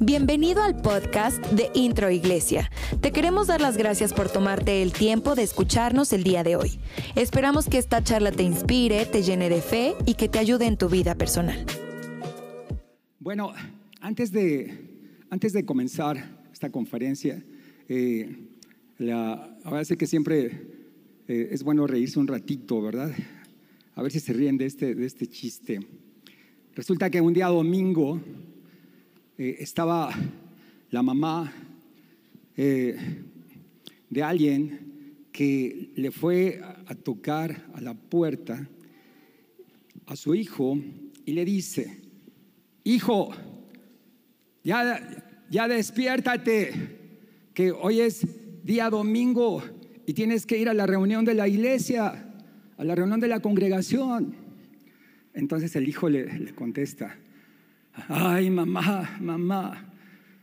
Bienvenido al podcast de Intro Iglesia. Te queremos dar las gracias por tomarte el tiempo de escucharnos el día de hoy. Esperamos que esta charla te inspire, te llene de fe y que te ayude en tu vida personal. Bueno, antes de, antes de comenzar esta conferencia, eh, la, ahora sé que siempre eh, es bueno reírse un ratito, ¿verdad? A ver si se ríen de este, de este chiste. Resulta que un día domingo eh, estaba la mamá eh, de alguien que le fue a tocar a la puerta a su hijo y le dice, hijo, ya, ya despiértate, que hoy es día domingo y tienes que ir a la reunión de la iglesia, a la reunión de la congregación. Entonces el hijo le, contesta, ay mamá, mamá,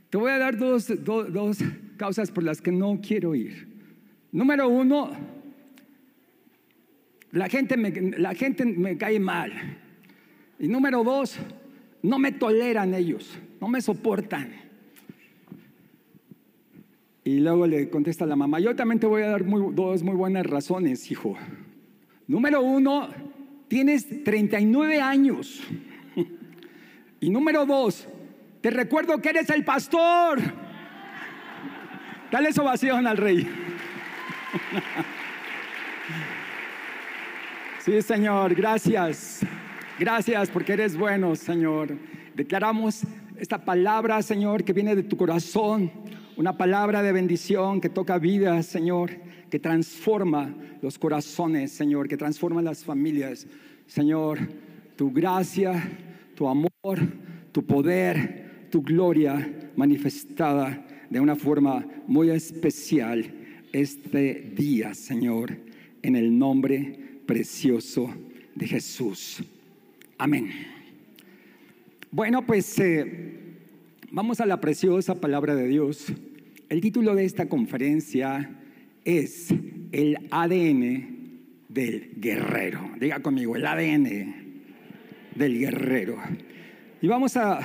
te voy a dar dos, dos, causas por las que no quiero ir. Número uno, la gente, me, la gente me cae mal. Y número dos, no me toleran ellos, no me soportan. Y luego le contesta la mamá, yo también te voy a dar dos muy buenas razones, hijo. Número uno, tienes 39 años. Y número dos, te recuerdo que eres el pastor. Dale ovación al rey. Sí, Señor, gracias. Gracias porque eres bueno, Señor. Declaramos esta palabra, Señor, que viene de tu corazón. Una palabra de bendición que toca vidas, Señor, que transforma los corazones, Señor, que transforma las familias. Señor, tu gracia, tu amor, tu poder, tu gloria manifestada de una forma muy especial este día, Señor, en el nombre precioso de Jesús. Amén. Bueno, pues eh, vamos a la preciosa palabra de Dios. El título de esta conferencia es el ADN del guerrero. Diga conmigo, el ADN del guerrero. Y vamos a,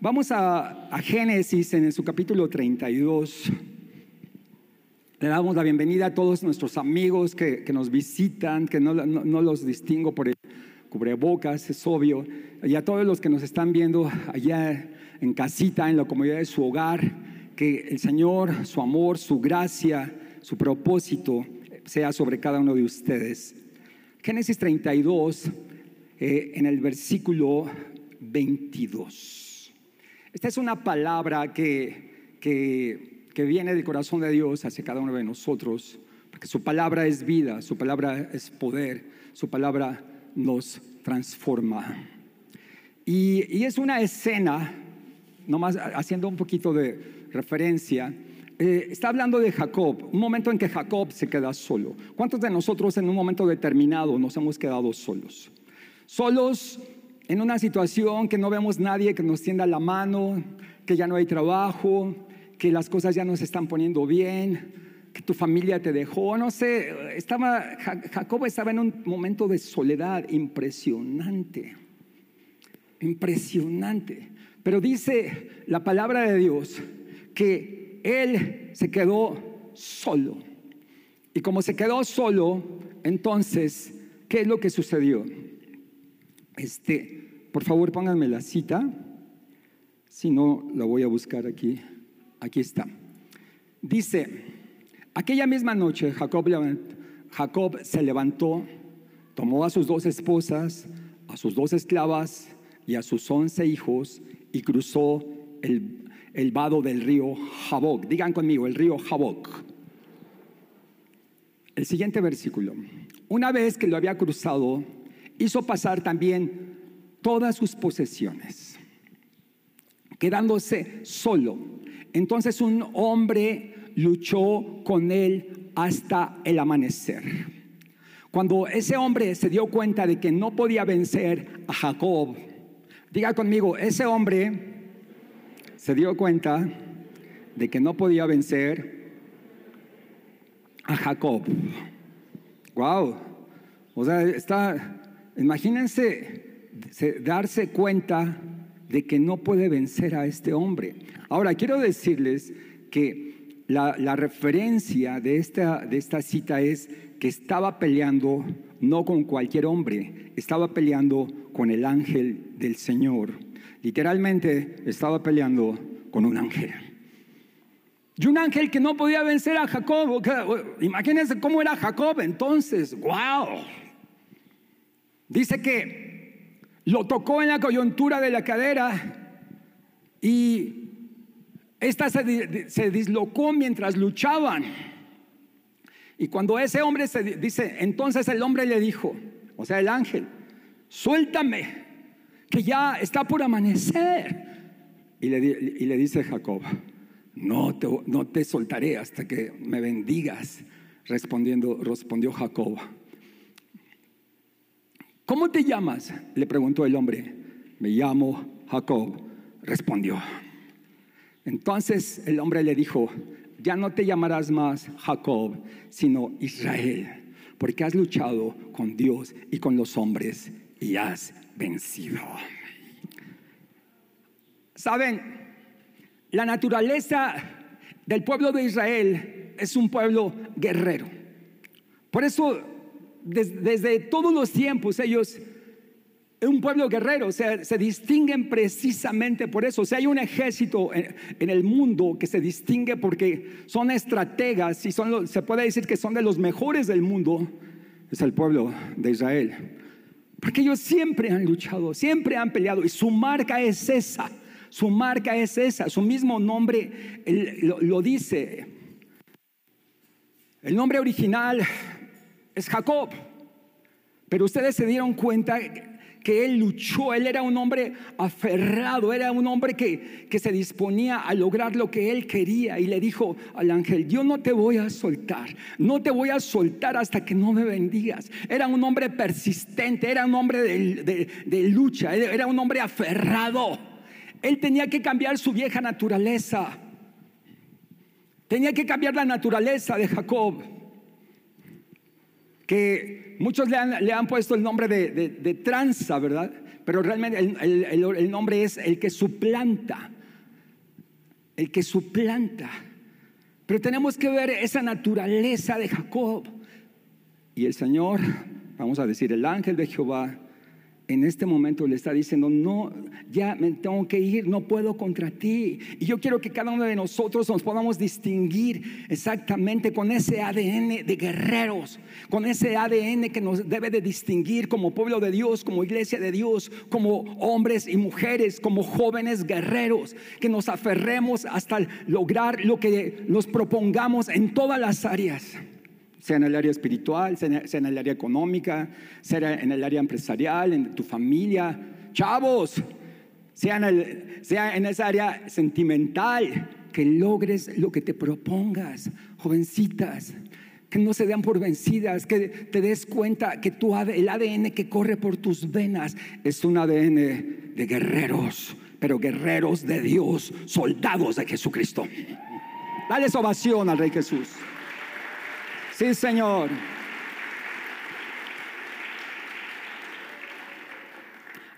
vamos a, Génesis en su capítulo 32. Le damos la bienvenida a todos nuestros amigos que, que nos visitan, que no, no, no, los distingo por el cubrebocas, es obvio, y a todos los que nos están viendo allá en casita, en la comunidad de su hogar, que el Señor, su amor, su gracia, su propósito sea sobre cada uno de ustedes. Génesis 32, eh, en el versículo 22. Esta es una palabra que, que, que viene del corazón de Dios hacia cada uno de nosotros, porque su palabra es vida, su palabra es poder, su palabra nos transforma. Y, y es una escena, nomás haciendo un poquito de referencia, eh, está hablando de Jacob, un momento en que Jacob se queda solo. ¿Cuántos de nosotros en un momento determinado nos hemos quedado solos? Solos en una situación que no vemos nadie que nos tienda la mano, que ya no hay trabajo, que las cosas ya no se están poniendo bien, que tu familia te dejó, no sé, estaba, Jacob estaba en un momento de soledad impresionante, impresionante. Pero dice la palabra de Dios que él se quedó solo. Y como se quedó solo, entonces, ¿qué es lo que sucedió? Este, por favor, pónganme la cita. Si no, la voy a buscar aquí. Aquí está. Dice, aquella misma noche Jacob, Jacob se levantó, tomó a sus dos esposas, a sus dos esclavas y a sus once hijos y cruzó el, el vado del río Jaboc. Digan conmigo, el río Jaboc. El siguiente versículo. Una vez que lo había cruzado, hizo pasar también todas sus posesiones, quedándose solo. Entonces un hombre luchó con él hasta el amanecer. Cuando ese hombre se dio cuenta de que no podía vencer a Jacob, diga conmigo, ese hombre se dio cuenta de que no podía vencer a Jacob. Wow. O sea, está imagínense darse cuenta de que no puede vencer a este hombre. Ahora, quiero decirles que la, referencia de esta, de esta cita es que estaba peleando no con cualquier hombre, estaba peleando con el ángel del Señor. Literalmente estaba peleando con un ángel. Y un ángel que no podía vencer a Jacob. Imagínense cómo era Jacob entonces. ¡Wow! Dice que lo tocó en la coyuntura de la cadera y esta se, se dislocó mientras luchaban. Y cuando ese hombre se dice, entonces el hombre le dijo, o sea, el ángel, suéltame, que ya está por amanecer. Y le, dice Jacob, no te, no te soltaré hasta que me bendigas. Respondiendo, respondió Jacob. ¿Cómo te llamas? Le preguntó el hombre. Me llamo Jacob, respondió. Entonces el hombre le dijo, ya no te llamarás más Jacob, sino Israel, porque has luchado con Dios y con los hombres y has vencido. Saben, la naturaleza del pueblo de Israel es un pueblo guerrero. Por eso, desde, todos los tiempos, ellos un pueblo guerrero, se distinguen precisamente por eso. O sea, hay un ejército en, el mundo que se distingue porque son estrategas y son, se puede decir que son de los mejores del mundo, es el pueblo de Israel. Porque ellos siempre han luchado, siempre han peleado y su marca es esa. Su marca es esa, su mismo nombre lo dice. El nombre original es Jacob, pero ustedes se dieron cuenta que él luchó, él era un hombre aferrado, era un hombre que, que, se disponía a lograr lo que él quería y le dijo al ángel, yo no te voy a soltar, no te voy a soltar hasta que no me bendigas. Era un hombre persistente, era un hombre de, de lucha, era un hombre aferrado. Él tenía que cambiar su vieja naturaleza, tenía que cambiar la naturaleza de Jacob que muchos le han, puesto el nombre de, tranza, ¿verdad? Pero realmente el, nombre es el que suplanta, el que suplanta. Pero tenemos que ver esa naturaleza de Jacob. Y el Señor, vamos a decir, el ángel de Jehová, en este momento le está diciendo, no, ya me tengo que ir, no puedo contra ti. Y yo quiero que cada uno de nosotros nos podamos distinguir exactamente con ese ADN de guerreros, con ese ADN que nos debe de distinguir como pueblo de Dios, como iglesia de Dios, como hombres y mujeres, como jóvenes guerreros, que nos aferremos hasta lograr lo que nos propongamos en todas las áreas sea en el área espiritual, sea en el área económica, sea en el área empresarial, en tu familia. Chavos, sea en, el, esa área sentimental, que logres lo que te propongas, jovencitas, que no se den por vencidas, que te des cuenta que tu, el ADN que corre por tus venas es un ADN de guerreros, pero guerreros de Dios, soldados de Jesucristo. Dale ovación al Rey Jesús. Sí, Señor.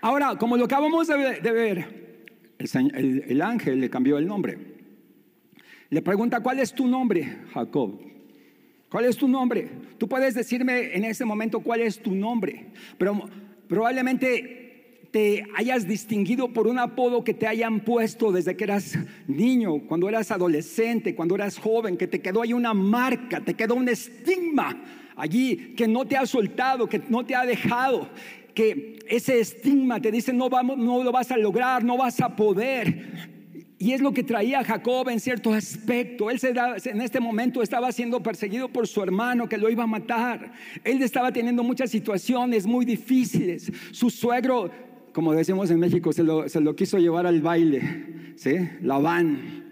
Ahora, como lo acabamos de ver, el, ángel le cambió el nombre. Le pregunta, ¿cuál es tu nombre, Jacob? ¿Cuál es tu nombre? Tú puedes decirme en ese momento cuál es tu nombre, pero probablemente te hayas distinguido por un apodo que te hayan puesto desde que eras niño, cuando eras adolescente, cuando eras joven, que te quedó ahí una marca, te quedó un estigma allí que no te ha soltado, que no te ha dejado, que ese estigma te dice no, vamos, no lo vas a lograr, no vas a poder. Y es lo que traía Jacob en cierto aspecto. Él en este momento estaba siendo perseguido por su hermano que lo iba a matar. Él estaba teniendo muchas situaciones muy difíciles. Su suegro como decimos en México, se lo, quiso llevar al baile, ¿sí? La van.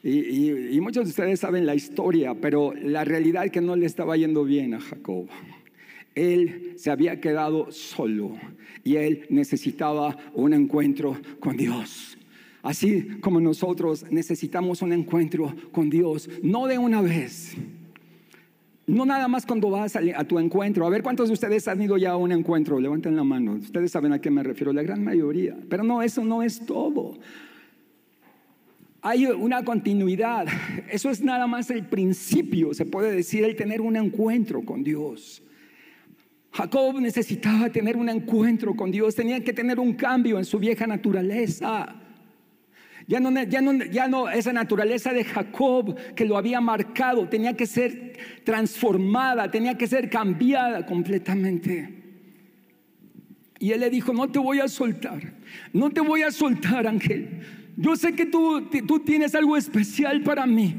Y, muchos de ustedes saben la historia, pero la realidad es que no le estaba yendo bien a Jacob. Él se había quedado solo y él necesitaba un encuentro con Dios. Así como nosotros necesitamos un encuentro con Dios, no de una vez, No nada más cuando vas a, tu encuentro. A ver cuántos de ustedes han ido ya a un encuentro. Levanten la mano. Ustedes saben a qué me refiero. La gran mayoría. Pero no, eso no es todo. Hay una continuidad. Eso es nada más el principio, se puede decir, el tener un encuentro con Dios. Jacob necesitaba tener un encuentro con Dios, tenía que tener un cambio en su vieja naturaleza. Ya no, esa naturaleza de Jacob que lo había marcado, tenía que ser transformada, tenía que ser cambiada completamente. Y él le dijo, no te voy a soltar, no te voy a soltar, Ángel. Yo sé que tú, tú tienes algo especial para mí.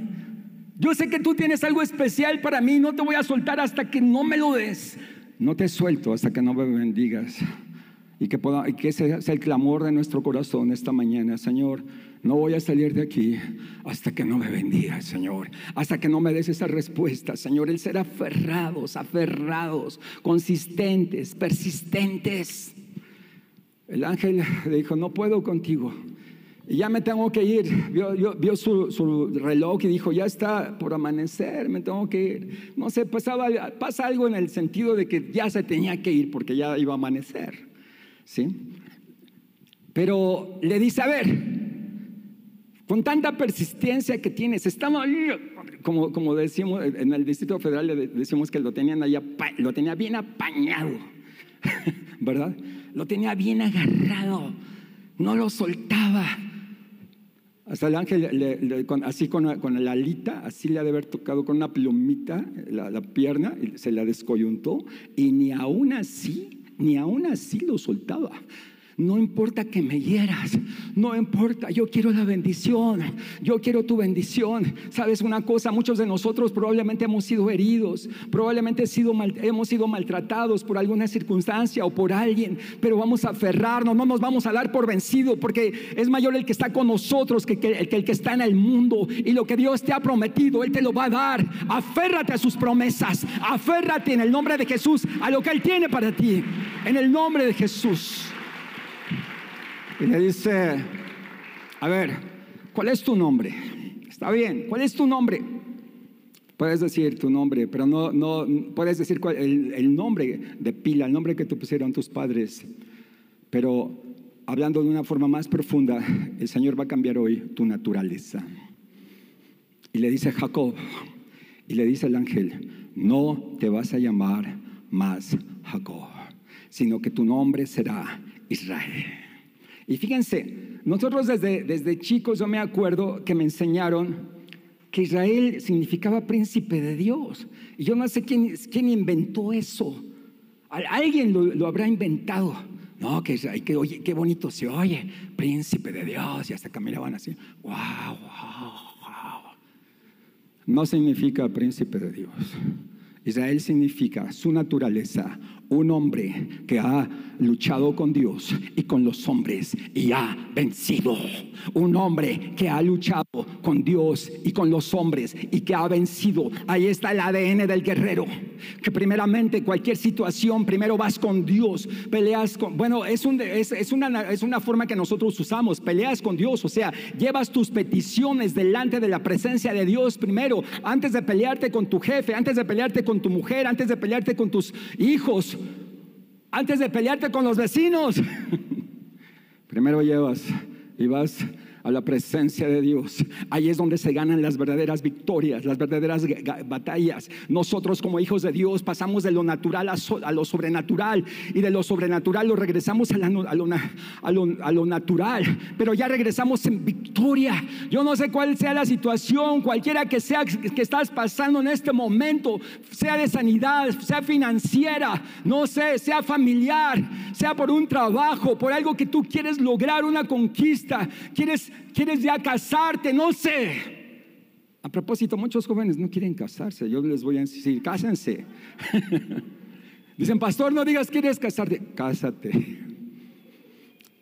Yo sé que tú tienes algo especial para mí, no te voy a soltar hasta que no me lo des. No te suelto hasta que no me bendigas. Y que, pueda, y que ese sea el clamor de nuestro corazón esta mañana, Señor no voy a salir de aquí hasta que no me bendiga, Señor, hasta que no me des esa respuesta, Señor. El ser aferrados, aferrados, consistentes, persistentes. El ángel le dijo, no puedo contigo. Y ya me tengo que ir. Vio, su, reloj y dijo, ya está por amanecer, me tengo que ir. No sé, pasaba, pasa algo en el sentido de que ya se tenía que ir porque ya iba a amanecer. ¿Sí? Pero le dice, a ver, con tanta persistencia que tienes, estamos como, como decimos en el Distrito Federal, le decimos que lo tenían allá, lo tenía bien apañado, ¿verdad? Lo tenía bien agarrado, no lo soltaba. Hasta el ángel, así con, con, la alita, así le ha de haber tocado con una plumita la, la pierna, se la descoyuntó, y ni aún así, ni aún así lo soltaba. No importa que me hieras, no importa, yo quiero la bendición, yo quiero tu bendición. Sabes una cosa, muchos de nosotros probablemente hemos sido heridos, probablemente hemos sido maltratados por alguna circunstancia o por alguien, pero vamos a aferrarnos, no nos vamos a dar por vencido, porque es mayor el que está con nosotros que, que el que está en el mundo. Y lo que Dios te ha prometido, Él te lo va a dar. Aférrate a sus promesas, aférrate en el nombre de Jesús a lo que Él tiene para ti, en el nombre de Jesús. Y le dice, a ver, ¿cuál es tu nombre? Está bien, ¿cuál es tu nombre? Puedes decir tu nombre, pero no, no puedes decir el, nombre de pila, el nombre que te pusieron tus padres. Pero hablando de una forma más profunda, el Señor va a cambiar hoy tu naturaleza. Y le dice Jacob, y le dice el ángel, no te vas a llamar más Jacob, sino que tu nombre será Israel. Y fíjense, nosotros desde, desde chicos yo me acuerdo que me enseñaron que Israel significaba príncipe de Dios. Y yo no sé quién, quién inventó eso. Alguien lo, habrá inventado. No, que, que oye, qué bonito se oye, príncipe de Dios. Y hasta caminaban así. Wow, wow, wow. No significa príncipe de Dios. Israel significa su naturaleza, un hombre que ha luchado con Dios y con los hombres y ha vencido. Un hombre que ha luchado con Dios y con los hombres y que ha vencido. Ahí está el ADN del guerrero. Que primeramente cualquier situación, primero vas con Dios, peleas con... Bueno, es, un, es, una, es una forma que nosotros usamos, peleas con Dios, o sea, llevas tus peticiones delante de la presencia de Dios primero, antes de pelearte con tu jefe, antes de pelearte con tu mujer, antes de pelearte con tus hijos antes de pelearte con los vecinos. Primero llevas y vas a la presencia de Dios. Ahí es donde se ganan las verdaderas victorias, las verdaderas batallas. Nosotros como hijos de Dios pasamos de lo natural a, lo sobrenatural y de lo sobrenatural lo regresamos a, lo, natural, pero ya regresamos en victoria. Yo no sé cuál sea la situación, cualquiera que sea que estás pasando en este momento, sea de sanidad, sea financiera, no sé, sea familiar, sea por un trabajo, por algo que tú quieres lograr, una conquista, quieres quieres ya casarte, no sé. A propósito, muchos jóvenes no quieren casarse. Yo les voy a decir, cásense. Dicen, pastor, no digas quieres casarte. Cásate.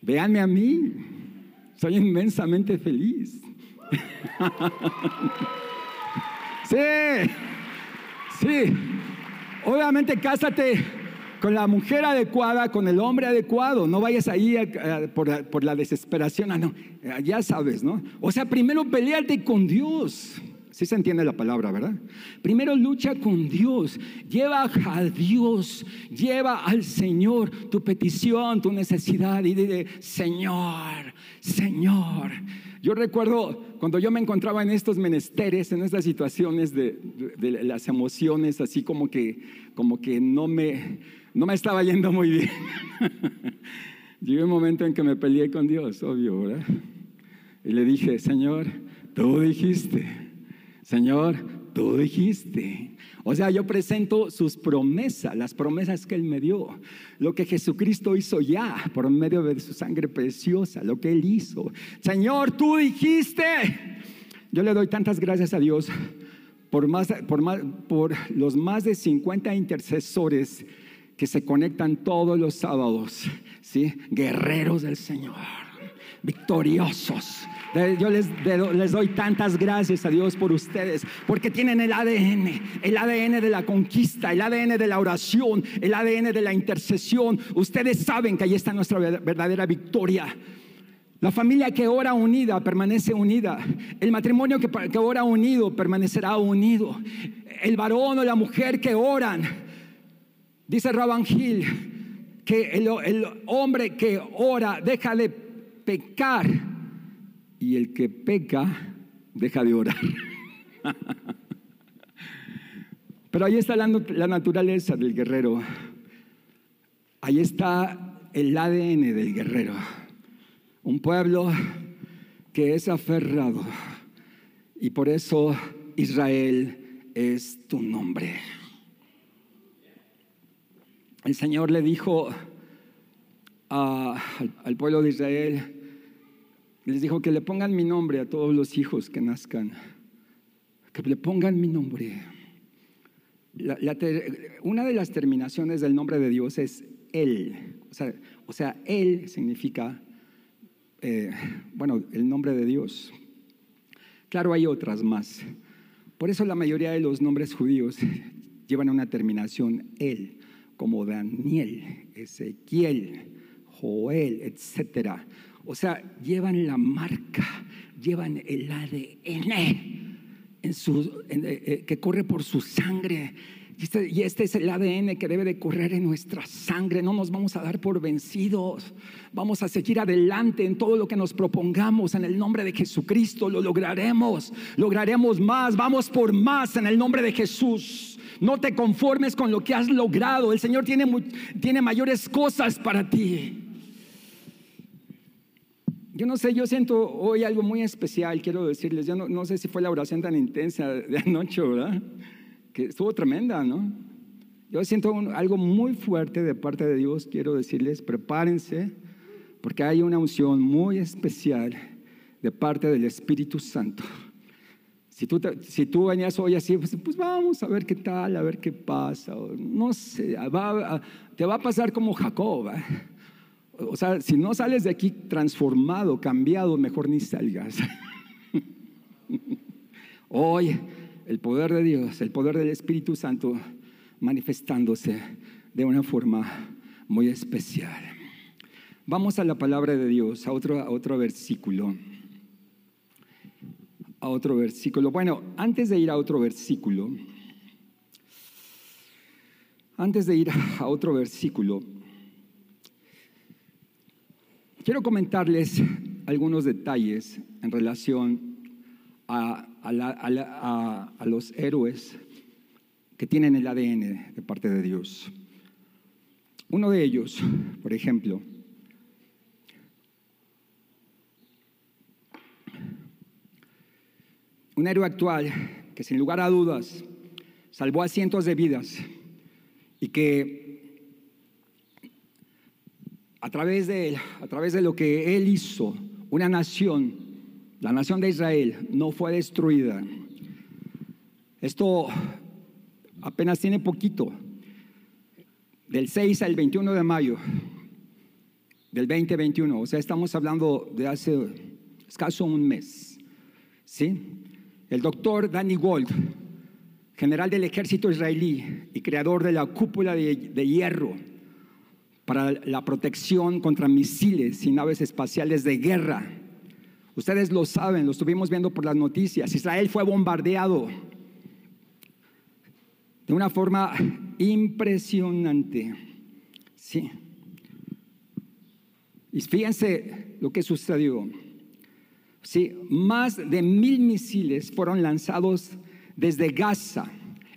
Véanme a mí. Soy inmensamente feliz. sí, sí. Obviamente cásate con la mujer adecuada, con el hombre adecuado. No vayas ahí por, por, la desesperación. Ah, no, ya sabes, ¿no? O sea, primero pelearte con Dios. Sí se entiende la palabra, ¿verdad? Primero lucha con Dios, lleva a Dios, lleva al Señor tu petición, tu necesidad y dile, Señor, Señor. Yo recuerdo cuando yo me encontraba en estos menesteres, en estas situaciones de, las emociones, así como que, como que no, me, no me estaba yendo muy bien. Llegó un momento en que me peleé con Dios, obvio, ¿verdad? Y le dije, Señor, tú dijiste Señor, tú dijiste. O sea, yo presento sus promesas, las promesas que Él me dio, lo que Jesucristo hizo ya por medio de su sangre preciosa, lo que Él hizo. Señor, tú dijiste. Yo le doy tantas gracias a Dios por, más, por, más, por los más de 50 intercesores que se conectan todos los sábados, ¿sí? Guerreros del Señor, victoriosos yo les, les, doy tantas gracias a Dios por ustedes, porque tienen el ADN, el ADN de la conquista, el ADN de la oración, el ADN de la intercesión. Ustedes saben que ahí está nuestra verdadera victoria. La familia que ora unida permanece unida. El matrimonio que, que ora unido permanecerá unido. El varón o la mujer que oran, dice Rabban Gil, que el, el hombre que ora deja de pecar y el que peca deja de orar. Pero ahí está la, naturaleza del guerrero. Ahí está el ADN del guerrero. Un pueblo que es aferrado. Y por eso Israel es tu nombre. El Señor le dijo al pueblo de Israel, les dijo que le pongan mi nombre a todos los hijos que nazcan. Que le pongan mi nombre. una de las terminaciones del nombre de Dios es Él. O sea, Él significa, eh, bueno, el nombre de Dios. Claro, hay otras más. Por eso la mayoría de los nombres judíos llevan una terminación Él, como Daniel, Ezequiel, Joel, etcétera. O sea, llevan la marca, llevan el ADN en su, eh, eh, que corre por su sangre. Este, y este, es el ADN que debe de correr en nuestra sangre. No nos vamos a dar por vencidos. Vamos a seguir adelante en todo lo que nos propongamos. En el nombre de Jesucristo lo lograremos. Lograremos más. Vamos por más en el nombre de Jesús. No te conformes con lo que has logrado. El Señor tiene, tiene mayores cosas para ti. Yo no sé, yo siento hoy algo muy especial, quiero decirles. Yo no, sé si fue la oración tan intensa de anoche, ¿verdad? Que estuvo tremenda, ¿no? Yo siento algo muy fuerte de parte de Dios, quiero decirles, prepárense, porque hay una unción muy especial de parte del Espíritu Santo. Si tú, venías hoy así, pues, pues, vamos a ver qué tal, a ver qué pasa. No sé, te va a pasar como Jacob. ¿eh? O sea, si no sales de aquí transformado, cambiado, mejor ni salgas. Hoy el poder de Dios, el poder del Espíritu Santo manifestándose de una forma muy especial. Vamos a la palabra de Dios, a otro, a otro versículo. A otro versículo. Bueno, antes de ir a otro versículo, antes de ir a otro versículo, Quiero comentarles algunos detalles en relación a, los héroes que tienen el ADN de parte de Dios. Uno de ellos, por ejemplo, un héroe actual que sin lugar a dudas salvó a cientos de vidas y que a través de él, a través de lo que él hizo, una nación, la nación de Israel, no fue destruida. Esto apenas tiene poquito, del 6 al 21 de mayo del 2021, o sea, estamos hablando de hace escaso un mes. ¿Sí? El doctor Danny Gold, general del ejército israelí y creador de la cúpula de hierro, para la protección contra misiles y naves espaciales de guerra. Ustedes lo saben, lo estuvimos viendo por las noticias. Israel fue bombardeado de una forma impresionante. Sí. Y fíjense lo que sucedió. Sí, más de mil misiles fueron lanzados desde Gaza.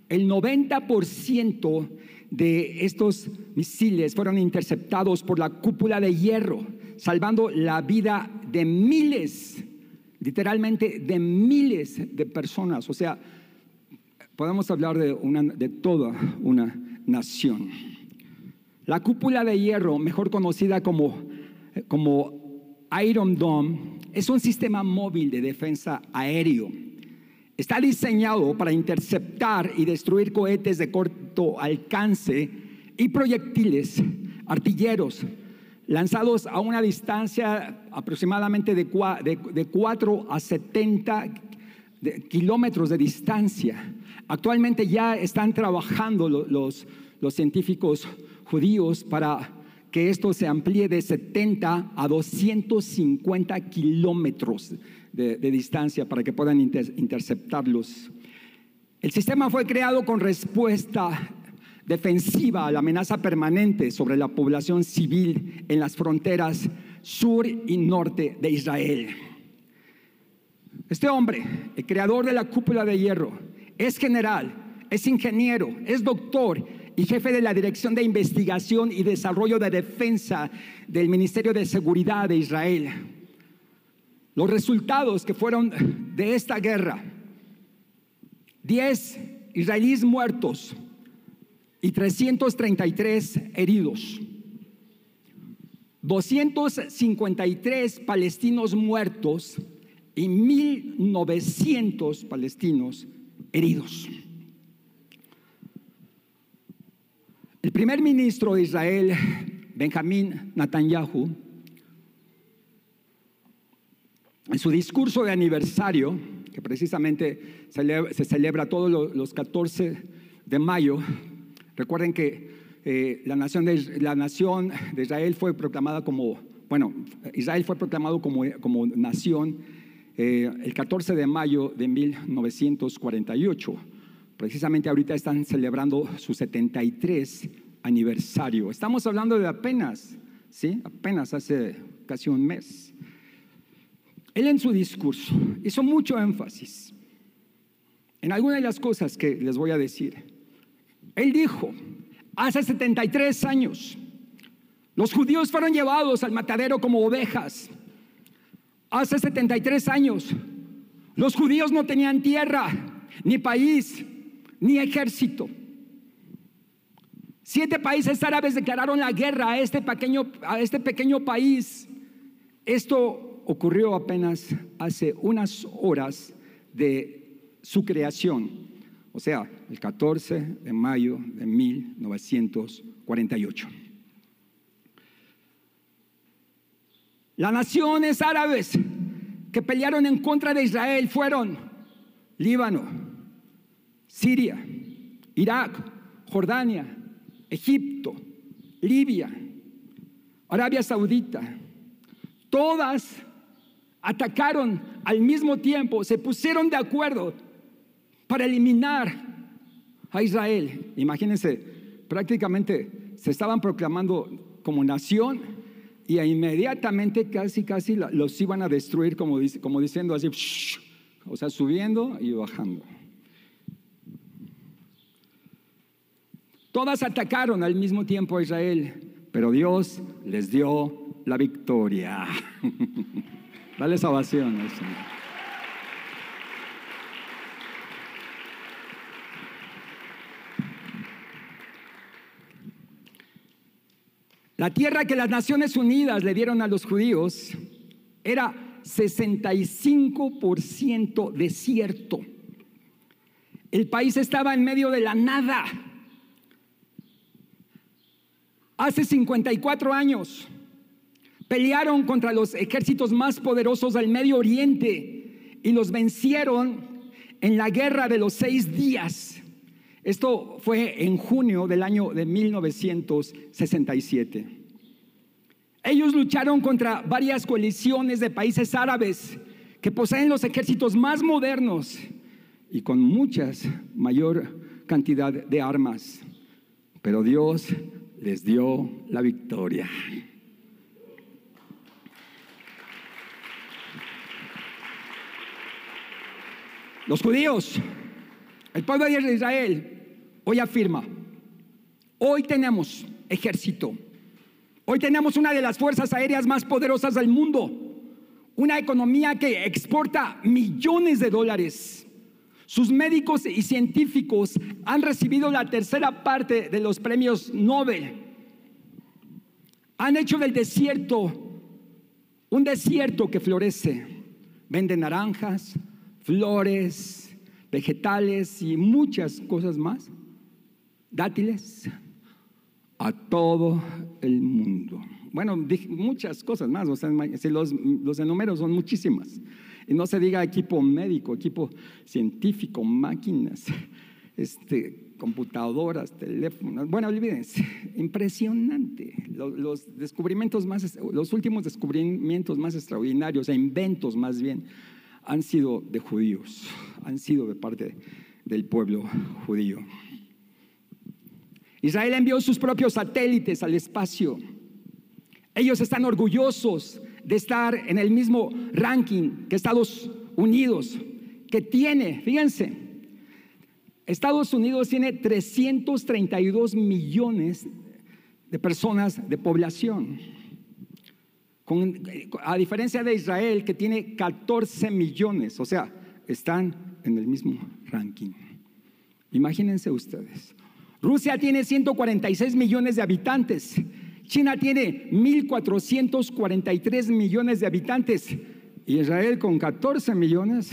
El 90% de estos misiles fueron interceptados por la cúpula de hierro, salvando la vida de miles, literalmente de miles de personas. O sea, podemos hablar de, una, de toda una nación. La cúpula de hierro, mejor conocida como, como Iron Dome, es un sistema móvil de defensa aéreo. Está diseñado para interceptar y destruir cohetes de corto alcance y proyectiles artilleros lanzados a una distancia aproximadamente de, 4 a 70 kilómetros de distancia. Actualmente ya están trabajando los, los científicos judíos para que esto se amplíe de 70 a 250 kilómetros de, distancia para que puedan interceptarlos. El sistema fue creado con respuesta defensiva a la amenaza permanente sobre la población civil en las fronteras sur y norte de Israel. Este hombre, el creador de la cúpula de hierro, es general, es ingeniero, es doctor y jefe de la Dirección de Investigación y Desarrollo de Defensa del Ministerio de Seguridad de Israel. Los resultados que fueron de esta guerra, 10 israelíes muertos y 333 heridos. 253 palestinos muertos y 1.900 palestinos heridos. El primer ministro de Israel, Benjamín Netanyahu, en su discurso de aniversario, que precisamente se celebra todos los 14 de mayo, recuerden que eh, la, nación de, la nación de Israel fue proclamada como, bueno, Israel fue proclamado como, como nación eh, el 14 de mayo de 1948 Precisamente ahorita están celebrando su 73 aniversario. Estamos hablando de apenas, ¿sí? Apenas hace casi un mes. Él en su discurso hizo mucho énfasis en algunas de las cosas que les voy a decir. Él dijo, hace 73 años, los judíos fueron llevados al matadero como ovejas. Hace 73 años, los judíos no tenían tierra ni país ni ejército. Siete países árabes declararon la guerra a este pequeño, a este pequeño país. Esto ocurrió apenas hace unas horas de su creación, o sea, el 14 de mayo de 1948. Las naciones árabes que pelearon en contra de Israel fueron Líbano, Siria, Irak, Jordania, Egipto, Libia, Arabia Saudita, todas atacaron al mismo tiempo, se pusieron de acuerdo para eliminar a Israel. Imagínense, prácticamente se estaban proclamando como nación y inmediatamente casi, casi los iban a destruir como, diciendo así, o sea, subiendo y bajando. Todas atacaron al mismo tiempo a Israel, pero Dios les dio la victoria. Dale salvación al Señor. La tierra que las Naciones Unidas le dieron a los judíos era 65% desierto. El país estaba en medio de la nada. Hace 54 años pelearon contra los ejércitos más poderosos del Medio Oriente y los vencieron en la guerra de los seis días. Esto fue en junio del año de 1967. Ellos lucharon contra varias coaliciones de países árabes que poseen los ejércitos más modernos y con muchas mayor cantidad de armas, pero Dios les dio la victoria. Los judíos, el pueblo de Israel, hoy afirma, hoy tenemos ejército, hoy tenemos una de las fuerzas aéreas más poderosas del mundo, una economía que exporta millones de dólares. Sus médicos y científicos han recibido la tercera parte de los premios Nobel. Han hecho del desierto un desierto que florece. Venden naranjas, flores, vegetales y muchas cosas más, dátiles, a todo el mundo. Bueno, muchas cosas más, o sea, los, los enumeros son muchísimas. Y no se diga equipo médico, equipo científico, máquinas, este, computadoras, teléfonos. Bueno, olvídense, impresionante. Los, los, descubrimientos más, los últimos descubrimientos más extraordinarios, e inventos más bien, han sido de judíos, han sido de parte del pueblo judío. Israel envió sus propios satélites al espacio. Ellos están orgullosos de estar en el mismo ranking que Estados Unidos, que tiene, fíjense, Estados Unidos tiene 332 millones de personas de población a diferencia de Israel, que tiene 14 millones, o sea, están en el mismo ranking. Imagínense ustedes. Rusia tiene 146 millones de habitantes. China tiene 1.443 millones de habitantes. Israel con 14 millones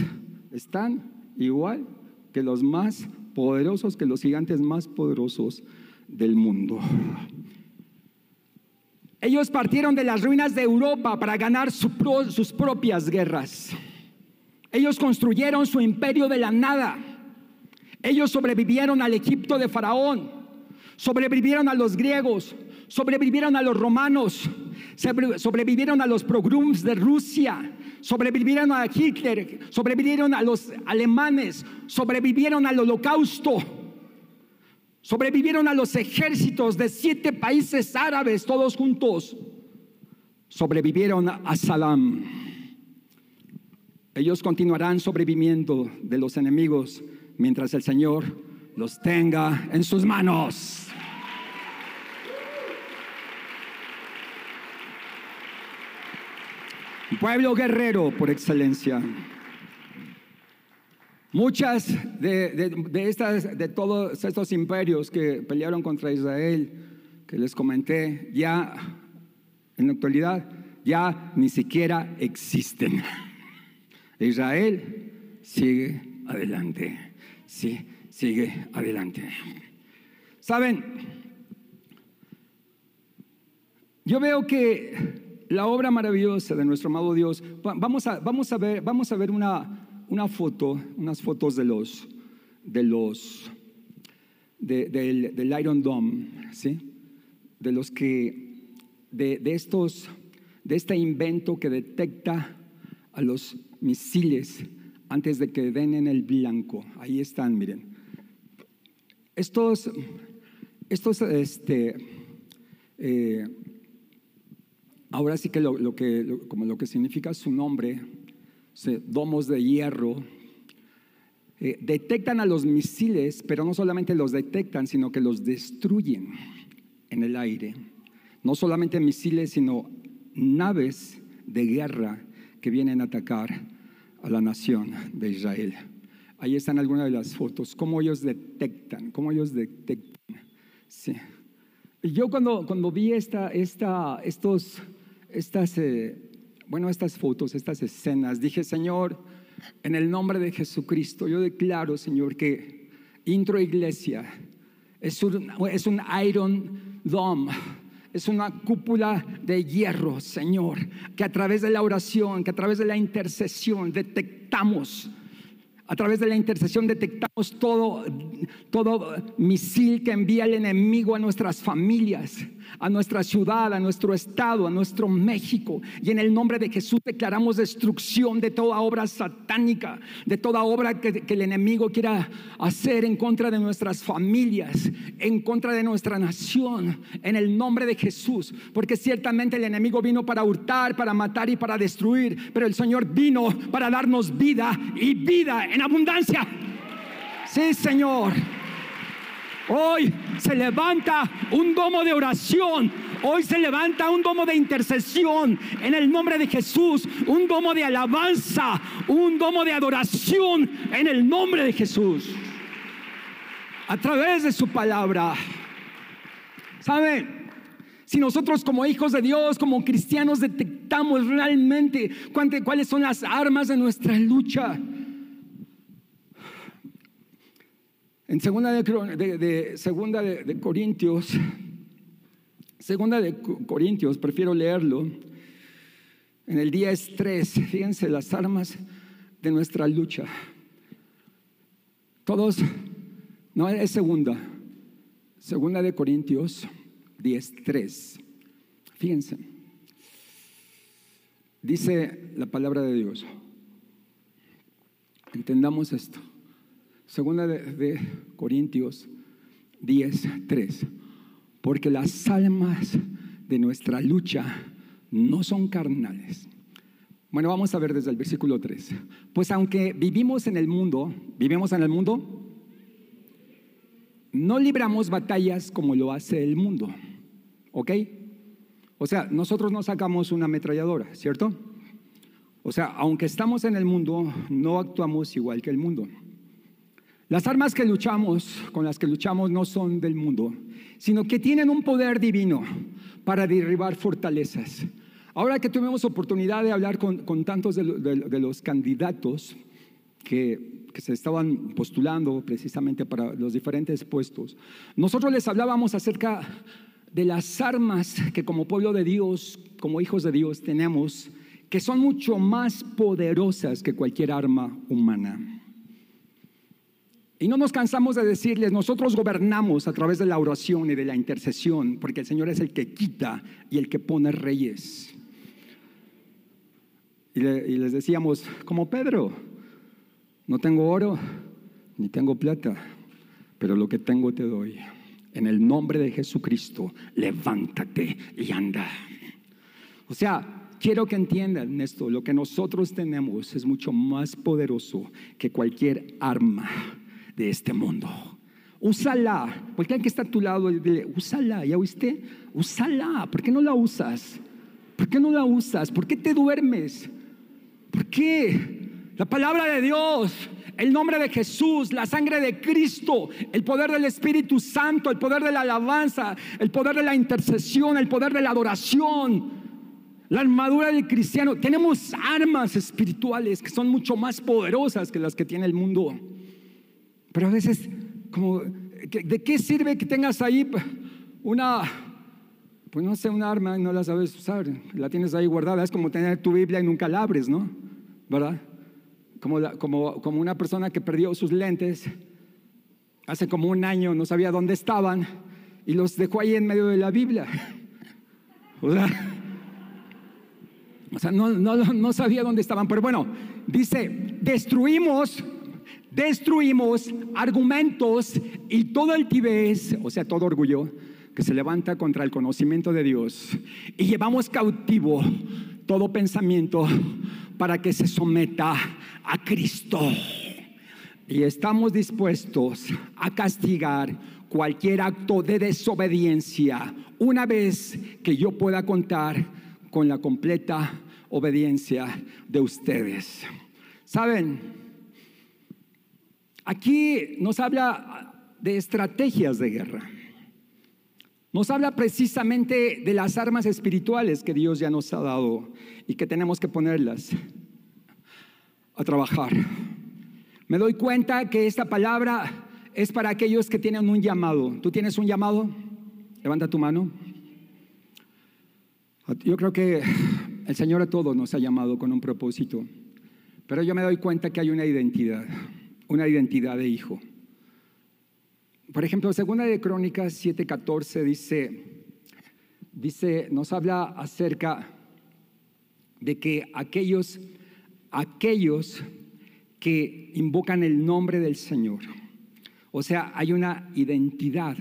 están igual que los más poderosos, que los gigantes más poderosos del mundo. Ellos partieron de las ruinas de Europa para ganar sus propias guerras. Ellos construyeron su imperio de la nada. Ellos sobrevivieron al Egipto de Faraón, sobrevivieron a los griegos, sobrevivieron a los romanos, sobrevivieron a los pogroms de Rusia, sobrevivieron a Hitler, sobrevivieron a los alemanes, sobrevivieron al holocausto Sobrevivieron a los ejércitos de siete países árabes todos juntos. Sobrevivieron a Saddam. Ellos continuarán sobreviviendo de los enemigos mientras el Señor los tenga en sus manos. Pueblo guerrero por excelencia. Muchas de, estas, de todos estos imperios que pelearon contra Israel, que les comenté, ya en la actualidad ya ni siquiera existen. Israel sigue adelante, sí, sigue adelante. Saben, yo veo que la obra maravillosa de nuestro amado Dios, vamos a, vamos a, ver, vamos a ver una, una foto, unas fotos de los, de los, del, Iron Dome, ¿sí? De los que, de, estos, de este invento que detecta a los misiles antes de que den en el blanco. Ahí están, miren. Estos, estos, este, eh, ahora sí que lo, que, como lo que significa su nombre, domos de hierro, eh, detectan a los misiles, pero no solamente los detectan, sino que los destruyen en el aire. No solamente misiles, sino naves de guerra que vienen a atacar a la nación de Israel. Ahí están algunas de las fotos, cómo ellos detectan, cómo ellos detectan. Sí. Yo cuando, cuando vi esta, esta, estos, estas eh, bueno, estas fotos, estas escenas, dije, Señor, en el nombre de Jesucristo, yo declaro, Señor, que Intro Iglesia es un, es un Iron Dome. Es una cúpula de hierro, Señor, que a través de la oración, que a través de la intercesión detectamos a través de la intercesión detectamos todo, todo misil que envía el enemigo a nuestras familias. A nuestra ciudad, a nuestro estado, a nuestro México. Y en el nombre de Jesús declaramos destrucción de toda obra satánica, de toda obra que, el enemigo quiera hacer en contra de nuestras familias, en contra de nuestra nación, en el nombre de Jesús. Porque ciertamente el enemigo vino para hurtar, para matar y para destruir, pero el Señor vino para darnos vida y vida en abundancia. Sí, Señor. Hoy se levanta un domo de oración. Hoy se levanta un domo de intercesión en el nombre de Jesús. Un domo de alabanza. Un domo de adoración en el nombre de Jesús. A través de su palabra. ¿Saben? Si nosotros como hijos de Dios, como cristianos, detectamos realmente cuáles son las armas de nuestra lucha En segunda de, segunda de, Corintios, segunda de Corintios, prefiero leerlo. En el día es tres, fíjense las armas de nuestra lucha. Todos, no es segunda, segunda de Corintios 10, 3. Fíjense, dice la palabra de Dios. Entendamos esto. Segunda de, Corintios 10, 3. Porque las almas de nuestra lucha no son carnales. Bueno, vamos a ver desde el versículo 3. Pues aunque vivimos en el mundo, vivimos en el mundo, no libramos batallas como lo hace el mundo. ¿Ok? O sea, nosotros no sacamos una ametralladora, ¿cierto? O sea, aunque estamos en el mundo, no actuamos igual que el mundo. Las armas que luchamos, con las que luchamos, no son del mundo, sino que tienen un poder divino para derribar fortalezas. Ahora que tuvimos oportunidad de hablar con, tantos de, los candidatos que, se estaban postulando precisamente para los diferentes puestos, nosotros les hablábamos acerca de las armas que como pueblo de Dios, como hijos de Dios tenemos, que son mucho más poderosas que cualquier arma humana. Y no nos cansamos de decirles, nosotros gobernamos a través de la oración y de la intercesión, porque el Señor es el que quita y el que pone reyes. Y, les decíamos, como Pedro, no tengo oro ni tengo plata, pero lo que tengo te doy. En el nombre de Jesucristo, levántate y anda. O sea, quiero que entiendan esto, lo que nosotros tenemos es mucho más poderoso que cualquier arma de este mundo. Úsala. Porque que está a tu lado, dile, úsala. ¿Ya oíste? Úsala. ¿Por qué no la usas? ¿Por qué no la usas? ¿Por qué te duermes? ¿Por qué? La palabra de Dios, el nombre de Jesús, la sangre de Cristo, el poder del Espíritu Santo, el poder de la alabanza, el poder de la intercesión, el poder de la adoración, la armadura del cristiano. Tenemos armas espirituales que son mucho más poderosas que las que tiene el mundo. Pero a veces, como, ¿de qué sirve que tengas ahí una, pues no sé, un arma y no la sabes usar? La tienes ahí guardada. Es como tener tu Biblia y nunca la abres, ¿no? ¿Verdad? Como, como, como una persona que perdió sus lentes hace como un año, no sabía dónde estaban y los dejó ahí en medio de la Biblia. O sea, o sea no, no, no sabía dónde estaban. Pero bueno, dice, destruimos destruimos argumentos y todo el tibés, o sea, todo orgullo que se levanta contra el conocimiento de Dios y llevamos cautivo todo pensamiento para que se someta a Cristo. Y estamos dispuestos a castigar cualquier acto de desobediencia una vez que yo pueda contar con la completa obediencia de ustedes. ¿Saben? Aquí nos habla de estrategias de guerra. Nos habla precisamente de las armas espirituales que Dios ya nos ha dado y que tenemos que ponerlas a trabajar. Me doy cuenta que esta palabra es para aquellos que tienen un llamado. ¿Tú tienes un llamado? Levanta tu mano. Yo creo que el Señor a todos nos ha llamado con un propósito, pero yo me doy cuenta que hay una identidad una identidad de hijo. Por ejemplo, segunda de Crónicas 7:14 dice, dice, nos habla acerca de que aquellos, aquellos que invocan el nombre del Señor, o sea, hay una identidad,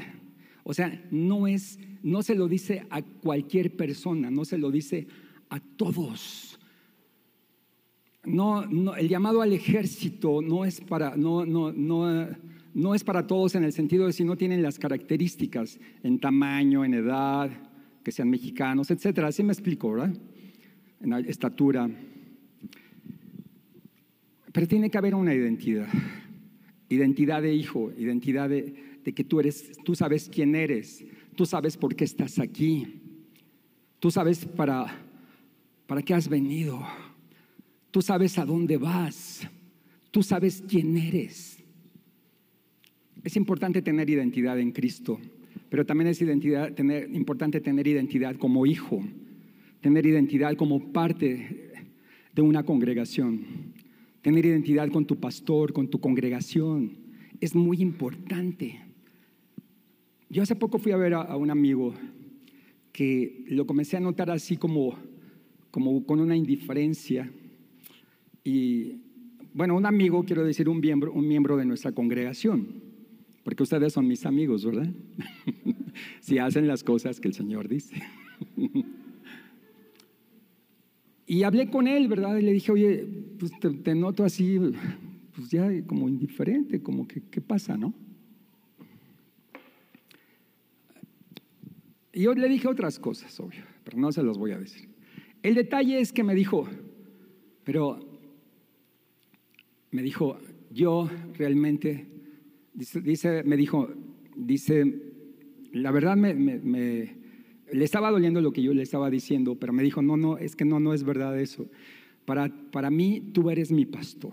o sea, no es, no se lo dice a cualquier persona, no se lo dice a todos. No, el llamado al ejército no es para, no, no, no, no es para todos en el sentido de si no tienen las características en tamaño, en edad, que sean mexicanos, etcétera. Así me explico, ¿verdad? En estatura. Pero tiene que haber una identidad. Identidad de hijo, identidad de, de que tú eres, tú sabes quién eres, tú sabes por qué estás aquí, tú sabes para, para qué has venido, tú sabes a dónde vas, tú sabes quién eres. Es importante tener identidad en Cristo, pero también es importante tener identidad como hijo, tener identidad como parte de una congregación, tener identidad con tu pastor, con tu congregación. Es muy importante. Yo hace poco fui a ver a, un amigo que lo comencé a notar así como, como con una indiferencia. Y bueno, un amigo, quiero decir, un miembro, un miembro de nuestra congregación. Porque ustedes son mis amigos, ¿verdad? si hacen las cosas que el Señor dice. y hablé con él, ¿verdad? Y le dije, oye, pues te, noto así, pues ya como indiferente, como que, ¿qué pasa, no? Y yo le dije otras cosas, obvio, pero no se los voy a decir. El detalle es que me dijo, pero me dijo, yo realmente Dice, me dijo, dice, la verdad me, le estaba doliendo lo que yo le estaba diciendo, pero me dijo, no, no, es que no, no es verdad eso. Para, para mí tú eres mi pastor.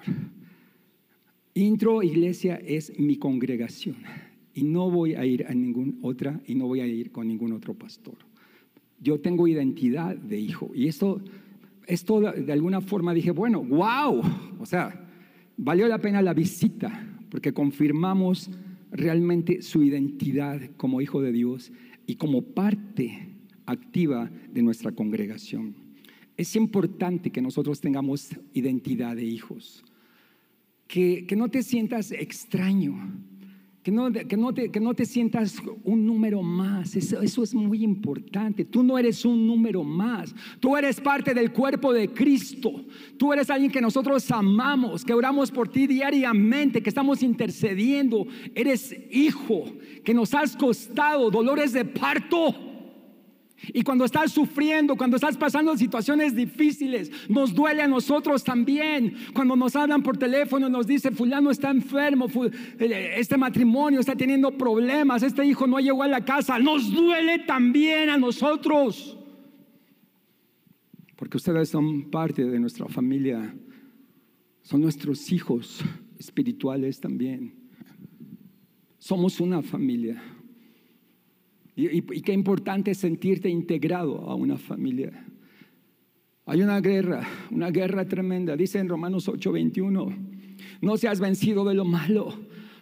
Intro Iglesia es mi congregación y no voy a ir a ninguna otra y no voy a ir con ningún otro pastor. Yo tengo identidad de hijo y esto, esto de alguna forma dije, bueno, wow, o sea, valió la pena la visita porque confirmamos realmente su identidad como hijo de Dios y como parte activa de nuestra congregación. Es importante que nosotros tengamos identidad de hijos, que, que no te sientas extraño, que no, que, no te, que no, te, sientas un número más. Eso, eso, es muy importante. Tú no eres un número más. Tú eres parte del cuerpo de Cristo. Tú eres alguien que nosotros amamos, que oramos por ti diariamente, que estamos intercediendo. Eres hijo, que nos has costado dolores de parto y cuando estás sufriendo, cuando estás pasando situaciones difíciles, nos duele a nosotros también. Cuando nos hablan por teléfono, nos dice, fulano está enfermo, eh, este matrimonio está teniendo problemas, este hijo no llegó a la casa, nos duele también a nosotros. Porque ustedes son parte de nuestra familia, son nuestros hijos espirituales también. Somos una familia. Y, qué importante sentirte integrado a una familia. Hay una guerra, una guerra tremenda. Dice en Romanos 8:21, no seas vencido de lo malo,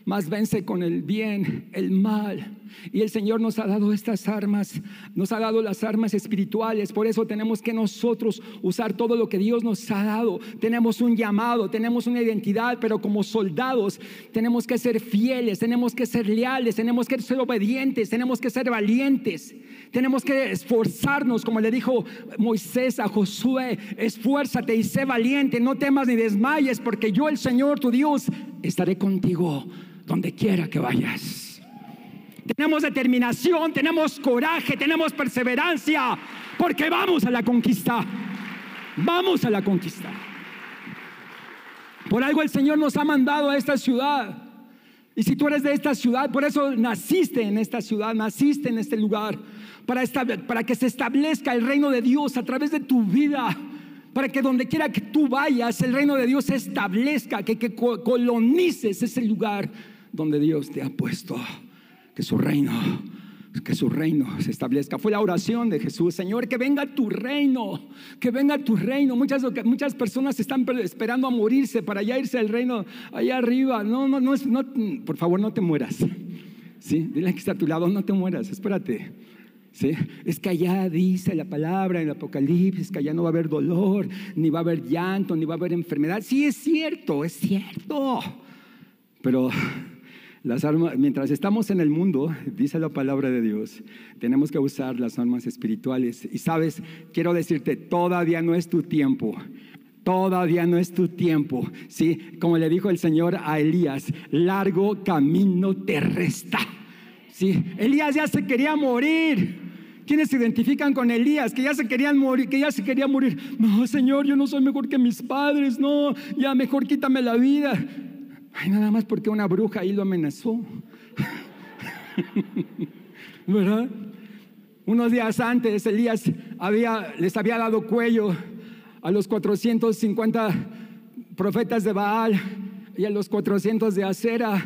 más vence con el bien, el mal. Y el Señor nos ha dado estas armas, nos ha dado las armas espirituales. Por eso tenemos que nosotros usar todo lo que Dios nos ha dado. Tenemos un llamado, tenemos una identidad, pero como soldados tenemos que ser fieles, tenemos que ser leales, tenemos que ser obedientes, tenemos que ser valientes. Tenemos que esforzarnos, como le dijo Moisés a Josué, esfuérzate y sé valiente, no temas ni desmayes, porque yo el Señor tu Dios estaré contigo donde quiera que vayas tenemos determinación, tenemos coraje, tenemos perseverancia, porque vamos a la conquista. Vamos a la conquista. Por algo el Señor nos ha mandado a esta ciudad. Y si tú eres de esta ciudad, por eso naciste en esta ciudad, naciste en este lugar, para, que se establezca el reino de Dios a través de tu vida, para que donde quiera que tú vayas, el reino de Dios se establezca, que, que colonices ese lugar donde Dios te ha puesto que su reino, que su reino se establezca. Fue la oración de Jesús, Señor, que venga tu reino, que venga tu reino. Muchas, muchas personas están esperando a morirse para ya irse al reino allá arriba. No, no, no, no por favor, no te mueras. Sí, dile que está a tu lado, no te mueras, espérate. ¿Sí? Es que allá dice la palabra en el Apocalipsis que allá no va a haber dolor, ni va a haber llanto, ni va a haber enfermedad. Sí, es cierto, es cierto. Pero las armas, mientras estamos en el mundo, dice la palabra de Dios, tenemos que usar las armas espirituales. Y sabes, quiero decirte, todavía no es tu tiempo. Todavía no es tu tiempo. Sí, como le dijo el Señor a Elías, largo camino te resta. Sí, Elías ya se quería morir. ¿Quiénes se identifican con Elías? Que ya se querían morir, que ya se quería morir. No, Señor, yo no soy mejor que mis padres. No, ya mejor quítame la vida. Ay, nada más porque una bruja ahí lo amenazó. ¿Verdad? Unos días antes Elías había, les había dado cuello a los 450 profetas de Baal y a los 400 de Acera.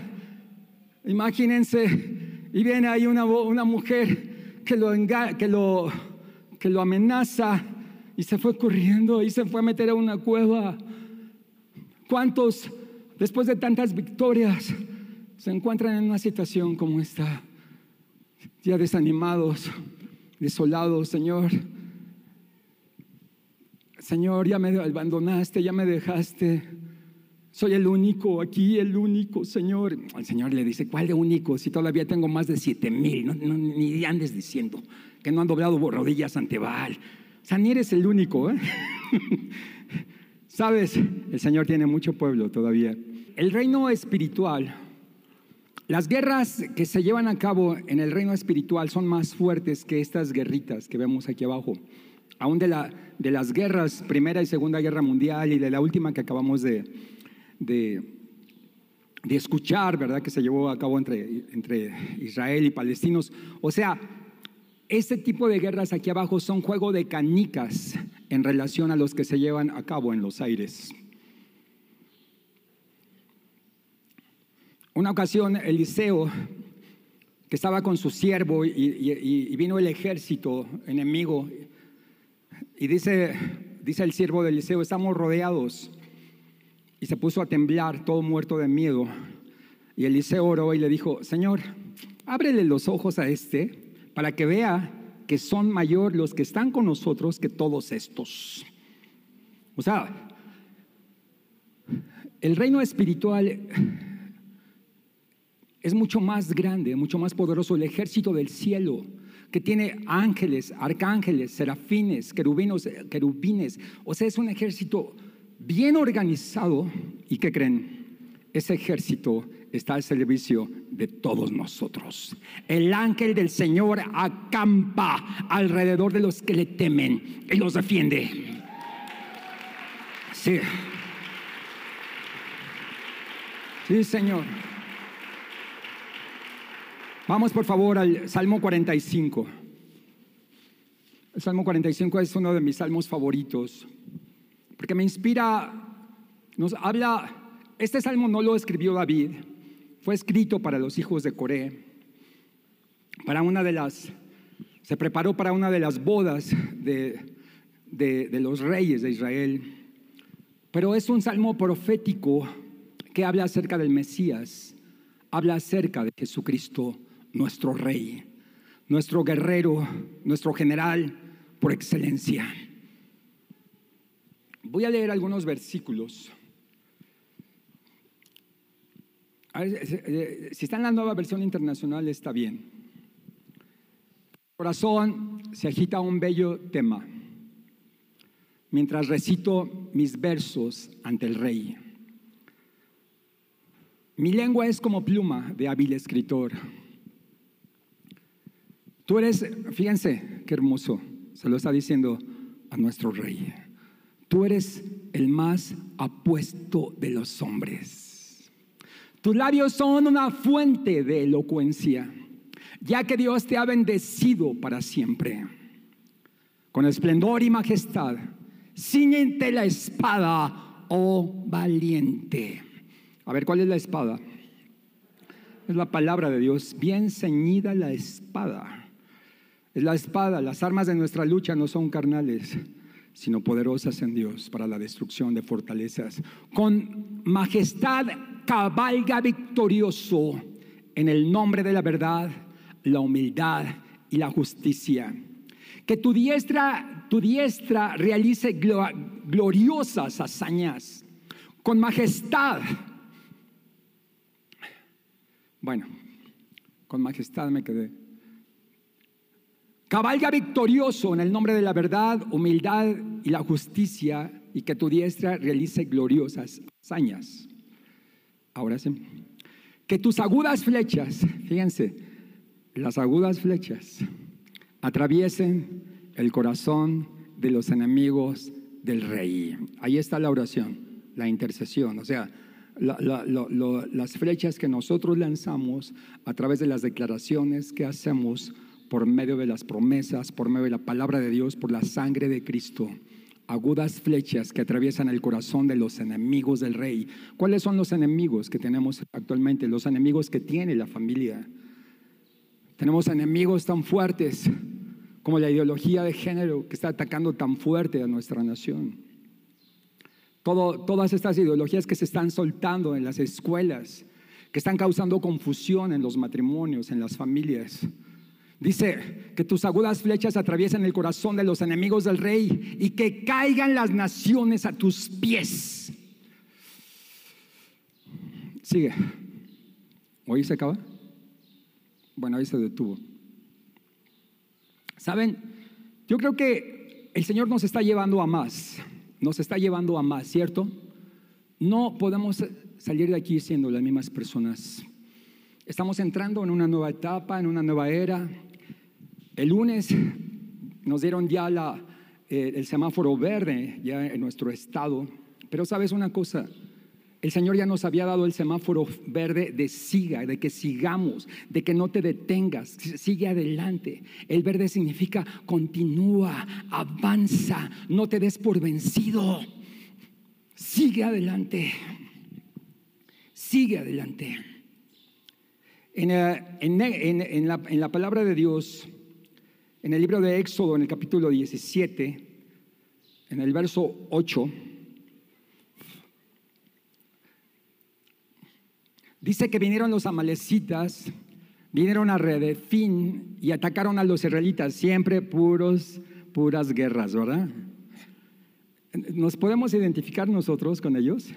Imagínense, y viene ahí una, una mujer que lo, que, lo, que lo amenaza y se fue corriendo y se fue a meter a una cueva. ¿Cuántos, después de tantas victorias, se encuentran en una situación como esta? Ya desanimados, desolados, Señor. Señor, ya me abandonaste, ya me dejaste. Soy el único aquí, el único, Señor. El Señor le dice, ¿cuál de único? Si todavía tengo más de siete mil, ni andes diciendo que no han doblado rodillas ante Baal. O sea, ni eres el único. ¿eh? Sabes, el Señor tiene mucho pueblo todavía. El reino espiritual, las guerras que se llevan a cabo en el reino espiritual son más fuertes que estas guerritas que vemos aquí abajo. Aún de, la, de las guerras, Primera y Segunda Guerra Mundial y de la última que acabamos de, de, escuchar, ¿verdad? Que se llevó a cabo entre, entre Israel y palestinos. O sea, este tipo de guerras aquí abajo son juego de canicas en relación a los que se llevan a cabo en los aires. Una ocasión, Eliseo, que estaba con su siervo y, vino el ejército enemigo, y dice, dice el siervo de Eliseo, estamos rodeados y se puso a temblar, todo muerto de miedo. Y Eliseo oró y le dijo, Señor, ábrele los ojos a este para que vea que son mayor los que están con nosotros que todos estos. O sea, el reino espiritual es mucho más grande, mucho más poderoso, el ejército del cielo que tiene ángeles, arcángeles, serafines, querubinos, querubines. O sea, es un ejército bien organizado y que creen, ese ejército está al servicio de todos nosotros. El ángel del Señor acampa alrededor de los que le temen y los defiende. Sí. Sí, Señor. Vamos por favor al Salmo 45. El Salmo 45 es uno de mis salmos favoritos porque me inspira, nos habla, este salmo no lo escribió David, fue escrito para los hijos de Coré, para una de las, se preparó para una de las bodas de, de, los reyes de Israel, pero es un salmo profético que habla acerca del Mesías, habla acerca de Jesucristo, nuestro rey, nuestro guerrero, nuestro general por excelencia. Voy a leer algunos versículos. si está en la nueva versión internacional está bien. Corazón se agita un bello tema mientras recito mis versos ante el rey. Mi lengua es como pluma de hábil escritor. Tú eres, fíjense qué hermoso, se lo está diciendo a nuestro rey tú eres el más apuesto de los hombres. Tus labios son una fuente de elocuencia, ya que Dios te ha bendecido para siempre. Con esplendor y majestad, ciñente la espada, oh valiente. A ver, ¿cuál es la espada? Es la palabra de Dios, bien ceñida la espada. Es la espada, las armas de nuestra lucha no son carnales sino poderosas en Dios para la destrucción de fortalezas. Con majestad cabalga victorioso en el nombre de la verdad, la humildad y la justicia. Que tu diestra, tu diestra realice gloriosas hazañas con majestad. Bueno, con majestad me quedé. Cabalga victorioso en el nombre de la verdad, humildad y la justicia, y que tu diestra realice gloriosas hazañas. Ahora sí. Que tus agudas flechas, fíjense, las agudas flechas atraviesen el corazón de los enemigos del rey. Ahí está la oración, la intercesión, o sea, las flechas que nosotros lanzamos a través de las declaraciones que hacemos por medio de las promesas, por medio de la palabra de Dios, por la sangre de Cristo. Agudas flechas que atraviesan el corazón de los enemigos del rey. ¿Cuáles son los enemigos que tenemos actualmente? Los enemigos que tiene la familia. Tenemos enemigos tan fuertes como la ideología de género que está atacando tan fuerte a nuestra nación. todas estas ideologías que se están soltando en las escuelas, que están causando confusión en los matrimonios, en las familias. Dice que tus agudas flechas atraviesen el corazón de los enemigos del rey y que caigan las naciones a tus pies. Sigue. ¿Hoy se acaba? Bueno, ahí se detuvo. ¿Saben? Yo creo que el Señor nos está llevando a más, nos está llevando a más, ¿cierto? No podemos salir de aquí siendo las mismas personas. Estamos entrando en una nueva etapa, en una nueva era. El lunes nos dieron ya la, eh, el semáforo verde ya en nuestro estado, pero sabes una cosa, el Señor ya nos había dado el semáforo verde de siga, de que sigamos, de que no te detengas, sigue adelante. El verde significa continúa, avanza, no te des por vencido. Sigue adelante, sigue adelante. En, eh, en, la, en la palabra de Dios, en el libro de Éxodo, en el capítulo 17, en el verso 8, Dice que vinieron los amalecitas, vinieron a Redefín y atacaron a los israelitas, siempre puros, puras guerras, ¿verdad? ¿Nos podemos identificar nosotros con ellos?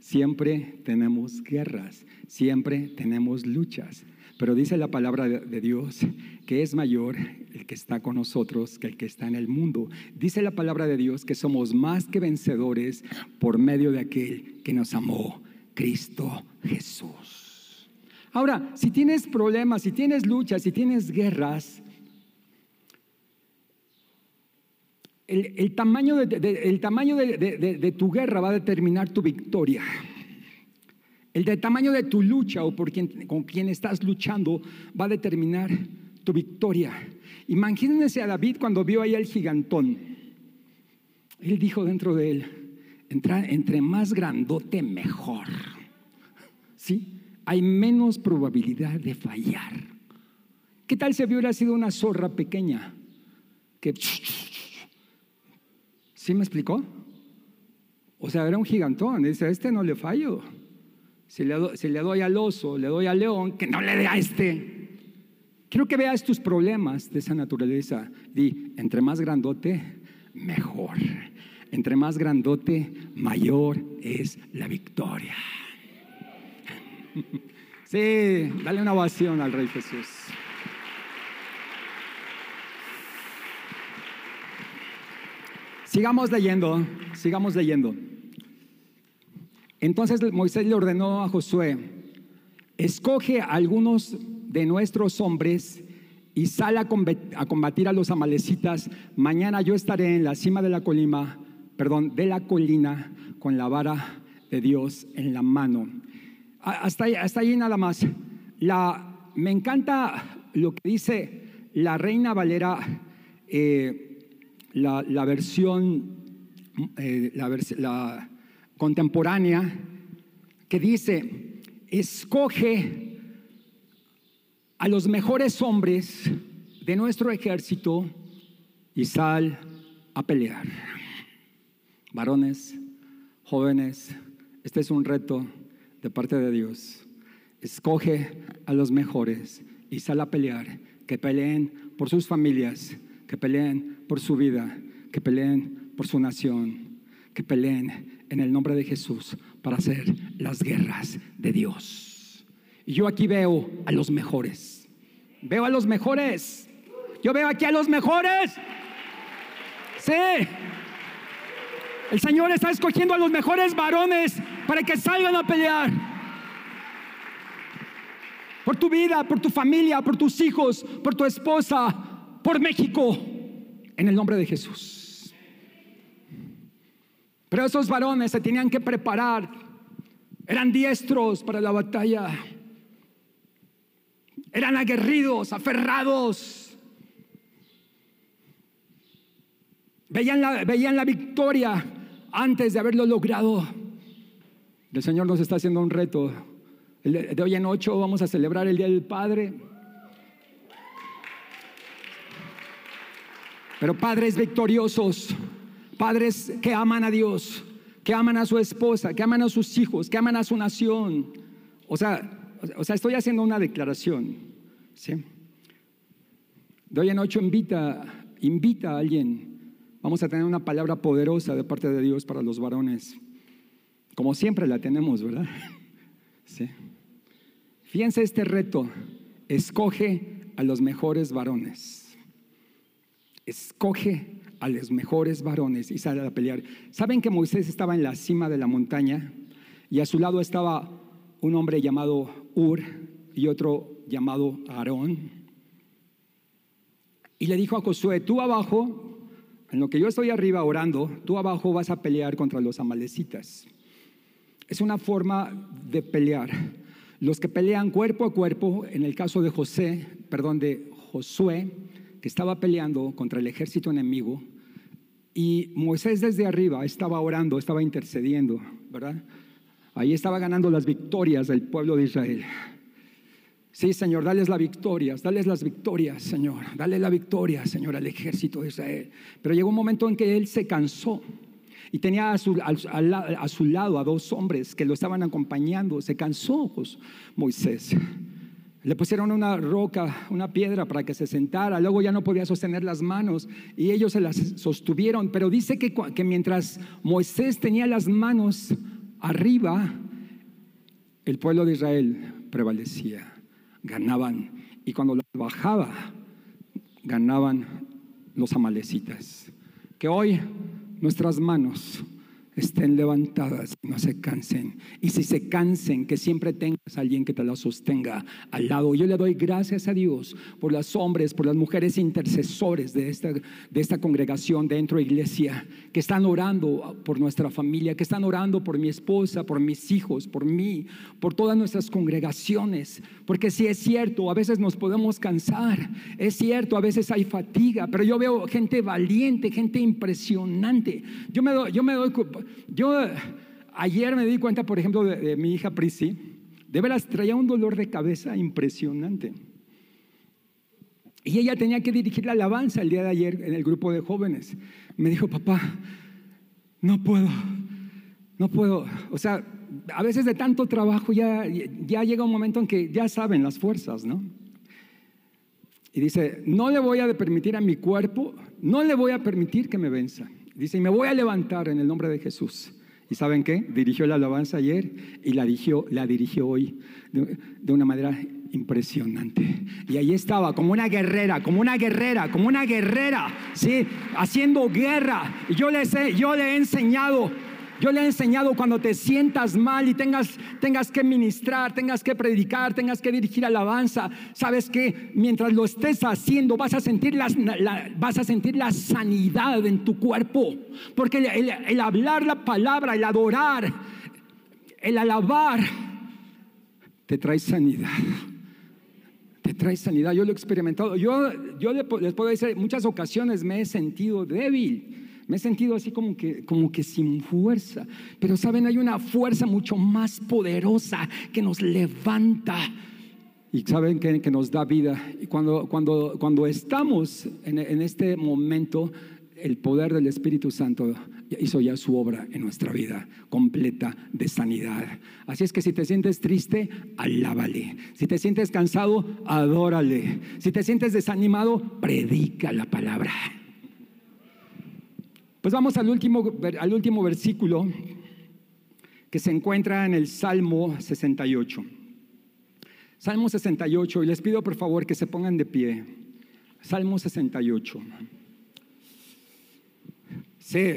Siempre tenemos guerras, siempre tenemos luchas, pero dice la palabra de Dios que es mayor el que está con nosotros que el que está en el mundo. Dice la palabra de Dios que somos más que vencedores por medio de aquel que nos amó Cristo Jesús. Ahora, si tienes problemas, si tienes luchas, si tienes guerras, el, tamaño, de, tamaño de, tu guerra va a determinar tu victoria. El tamaño de tu lucha o con quien estás luchando va a determinar tu victoria. Imagínense a David cuando vio ahí al gigantón. Él dijo dentro de él, entre más grandote, mejor. ¿Sí? Hay menos probabilidad de fallar. ¿Qué tal si hubiera sido una zorra pequeña? Que... ¿Sí me explicó? O sea, era un gigantón. Dice, a este no le fallo. Si le, doy al oso, le doy al león, que no le dé a este. Quiero que veas tus problemas de esa naturaleza. Di, entre más grandote, mejor entre más grandote, mayor es la victoria. Sí, dale una ovación al Rey Jesús. Sigamos leyendo, sigamos leyendo. Entonces Moisés le ordenó a Josué, escoge a algunos de nuestros hombres y sal a combatir a los amalecitas. Mañana yo estaré en la cima de la colina perdón, de la colina con la vara de Dios en la mano. Hasta ahí, nada más. La, me encanta lo que dice la Reina Valera, eh, la, versión, eh, contemporánea, que dice, escoge a los mejores hombres de nuestro ejército y sal a pelear. Varones, jóvenes, este es un reto de parte de Dios. Escoge a los mejores y sal a pelear que peleen por sus familias, que peleen por su vida, que peleen por su nación, que peleen en el nombre de Jesús para hacer las guerras de Dios. Y yo aquí veo a los mejores. Veo a los mejores. Yo veo aquí a los mejores. Sí. El Señor está escogiendo a los mejores varones para que salgan a pelear. Por tu vida, por tu familia, por tus hijos, por tu esposa, por México. En el nombre de Jesús. Pero esos varones se tenían que preparar. Eran diestros para la batalla. Eran aguerridos, aferrados. Veían la, veían la victoria antes de haberlo logrado. El Señor nos está haciendo un reto. De hoy en ocho vamos a celebrar el Día del Padre. Pero padres victoriosos, padres que aman a Dios, que aman a su esposa, que aman a sus hijos, que aman a su nación. O sea, o sea estoy haciendo una declaración. ¿sí? De hoy en ocho invita, invita a alguien Vamos a tener una palabra poderosa de parte de Dios para los varones. Como siempre la tenemos, ¿verdad? Sí. Fíjense este reto. Escoge a los mejores varones. Escoge a los mejores varones y sale a pelear. ¿Saben que Moisés estaba en la cima de la montaña y a su lado estaba un hombre llamado Ur y otro llamado Aarón? Y le dijo a Josué, tú abajo en lo que yo estoy arriba orando, tú abajo vas a pelear contra los amalecitas. Es una forma de pelear. Los que pelean cuerpo a cuerpo, en el caso de José, perdón, de Josué, que estaba peleando contra el ejército enemigo, y Moisés desde arriba estaba orando, estaba intercediendo, ¿verdad? Ahí estaba ganando las victorias del pueblo de Israel. Sí, Señor, dales la victoria, dales las victorias, Señor, dale la victoria, Señor, al ejército de Israel. Pero llegó un momento en que él se cansó y tenía a su, a su lado a dos hombres que lo estaban acompañando. Se cansó pues, Moisés. Le pusieron una roca, una piedra para que se sentara. Luego ya no podía sostener las manos y ellos se las sostuvieron. Pero dice que, mientras Moisés tenía las manos arriba, el pueblo de Israel prevalecía ganaban. Y cuando las bajaba, ganaban los amalecitas. Que hoy nuestras manos estén levantadas, no se cansen. Y si se cansen, que siempre tengas a alguien que te la sostenga al lado. Yo le doy gracias a Dios por los hombres, por las mujeres intercesores de esta, de esta congregación dentro de iglesia, que están orando por nuestra familia, que están orando por mi esposa, por mis hijos, por mí, por todas nuestras congregaciones. Porque si es cierto, a veces nos podemos cansar, es cierto, a veces hay fatiga, pero yo veo gente valiente, gente impresionante. Yo me doy, yo me doy yo ayer me di cuenta, por ejemplo, de, mi hija Prissy, de veras traía un dolor de cabeza impresionante. Y ella tenía que dirigir la alabanza el día de ayer en el grupo de jóvenes. Me dijo, papá, no puedo, no puedo. O sea, a veces de tanto trabajo ya, ya llega un momento en que ya saben las fuerzas, ¿no? Y dice, no le voy a permitir a mi cuerpo, no le voy a permitir que me venza. Dice, y me voy a levantar en el nombre de Jesús. ¿Y saben qué? Dirigió la alabanza ayer y la dirigió, la dirigió hoy de, una manera impresionante. Y ahí estaba, como una guerrera, como una guerrera, como una guerrera, ¿sí? Haciendo guerra. Y yo le, yo le he enseñado yo le he enseñado cuando te sientas mal y tengas, tengas que ministrar, tengas que predicar, tengas que dirigir alabanza, sabes que mientras lo estés haciendo vas a sentir la, vas a sentir la sanidad en tu cuerpo. Porque el, hablar la palabra, el adorar, el alabar, te trae sanidad te trae sanidad. Yo lo he experimentado. Yo, yo les puedo decir, muchas ocasiones me he sentido débil. Me he sentido así como que, como que sin fuerza. Pero saben, hay una fuerza mucho más poderosa que nos levanta. Y saben que, que nos da vida. Y cuando, cuando, cuando estamos en, en este momento, el poder del Espíritu Santo hizo ya su obra en nuestra vida completa de sanidad. Así es que si te sientes triste, alábale. Si te sientes cansado, adórale. Si te sientes desanimado, predica la palabra. Pues vamos al último, al último versículo que se encuentra en el Salmo 68. Salmo 68, y les pido por favor que se pongan de pie. Salmo 68. Sí.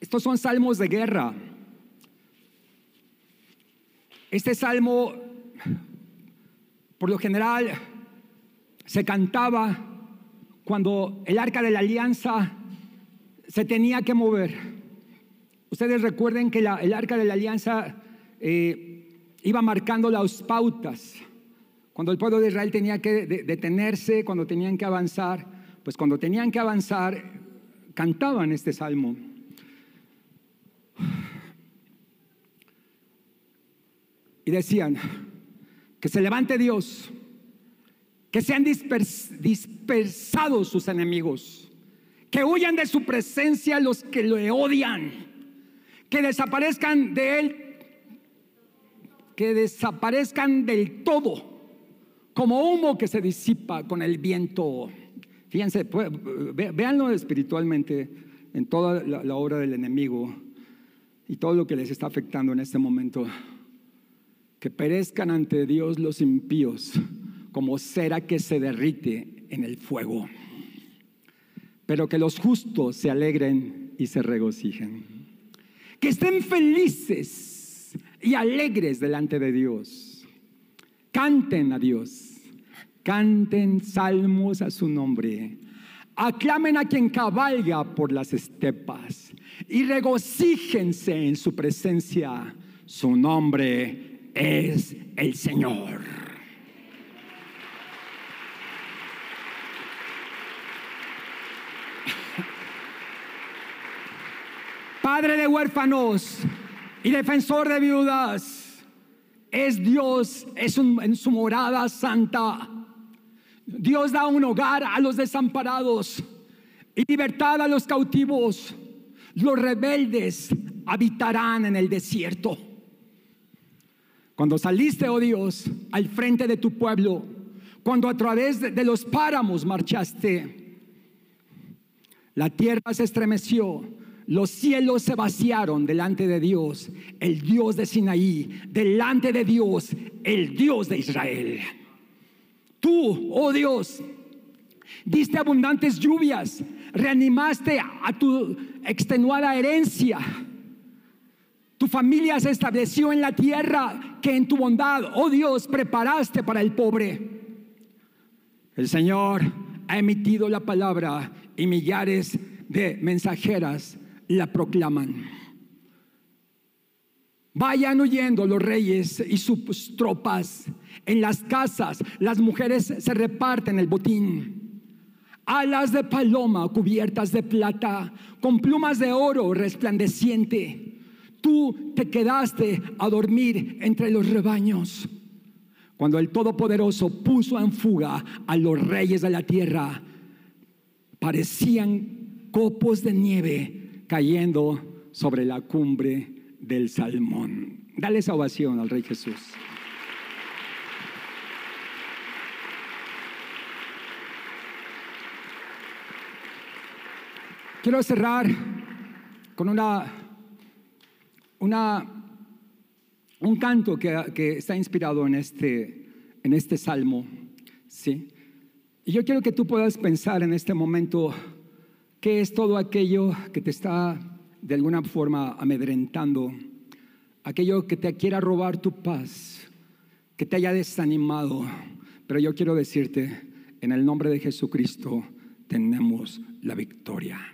Estos son salmos de guerra. Este salmo, por lo general, se cantaba cuando el arca de la alianza se tenía que mover. Ustedes recuerden que el arca de la alianza eh, iba marcando las pautas. Cuando el pueblo de Israel tenía que detenerse, cuando tenían que avanzar, pues cuando tenían que avanzar, cantaban este salmo. Y decían, que se levante Dios, que sean dispersados sus enemigos, que huyan de su presencia los que le odian, que desaparezcan de él, que desaparezcan del todo como humo que se disipa con el viento. Fíjense, pues, véanlo espiritualmente en toda la, obra del enemigo y todo lo que les está afectando en este momento. Que perezcan ante Dios los impíos como cera que se derrite en el fuego. Pero que los justos se alegren y se regocijen. Que estén felices y alegres delante de Dios Canten a Dios, canten salmos a su nombre, aclamen a quien cabalga por las estepas y regocíjense en su presencia. Su nombre es el Señor. Padre de huérfanos y defensor de viudas es Dios, es en su morada santa. Dios da un hogar a los desamparados y libertad a los cautivos. Los rebeldes habitarán en el desierto. Cuando saliste, oh Dios, al frente de tu pueblo, cuando a través de los páramos marchaste, la tierra se estremeció los cielos se vaciaron delante de Dios, el Dios de Sinaí, delante de Dios, el Dios de Israel. Tú, oh Dios, diste abundantes lluvias, reanimaste a tu extenuada herencia. Tu familia se estableció en la tierra que en tu bondad, oh Dios, preparaste para el pobre. El Señor ha emitido la palabra y millares de mensajeras la proclaman. Vayan huyendo los reyes y sus tropas. En las casas las mujeres se reparten el botín. Alas de paloma cubiertas de plata, con plumas de oro resplandeciente. Tú te quedaste a dormir entre los rebaños. Cuando el Todopoderoso puso en fuga a los reyes de la tierra, parecían copos de nieve cayendo sobre la cumbre del Salmón. Dale esa ovación al Rey Jesús. Quiero cerrar con una, una, un canto que, que, está inspirado en este, en este salmo. ¿sí? Y yo quiero que tú puedas pensar en este momento ¿Qué es todo aquello que te está de alguna forma amedrentando? Aquello que te quiera robar tu paz, que te haya desanimado. Pero yo quiero decirte, en el nombre de Jesucristo tenemos la victoria.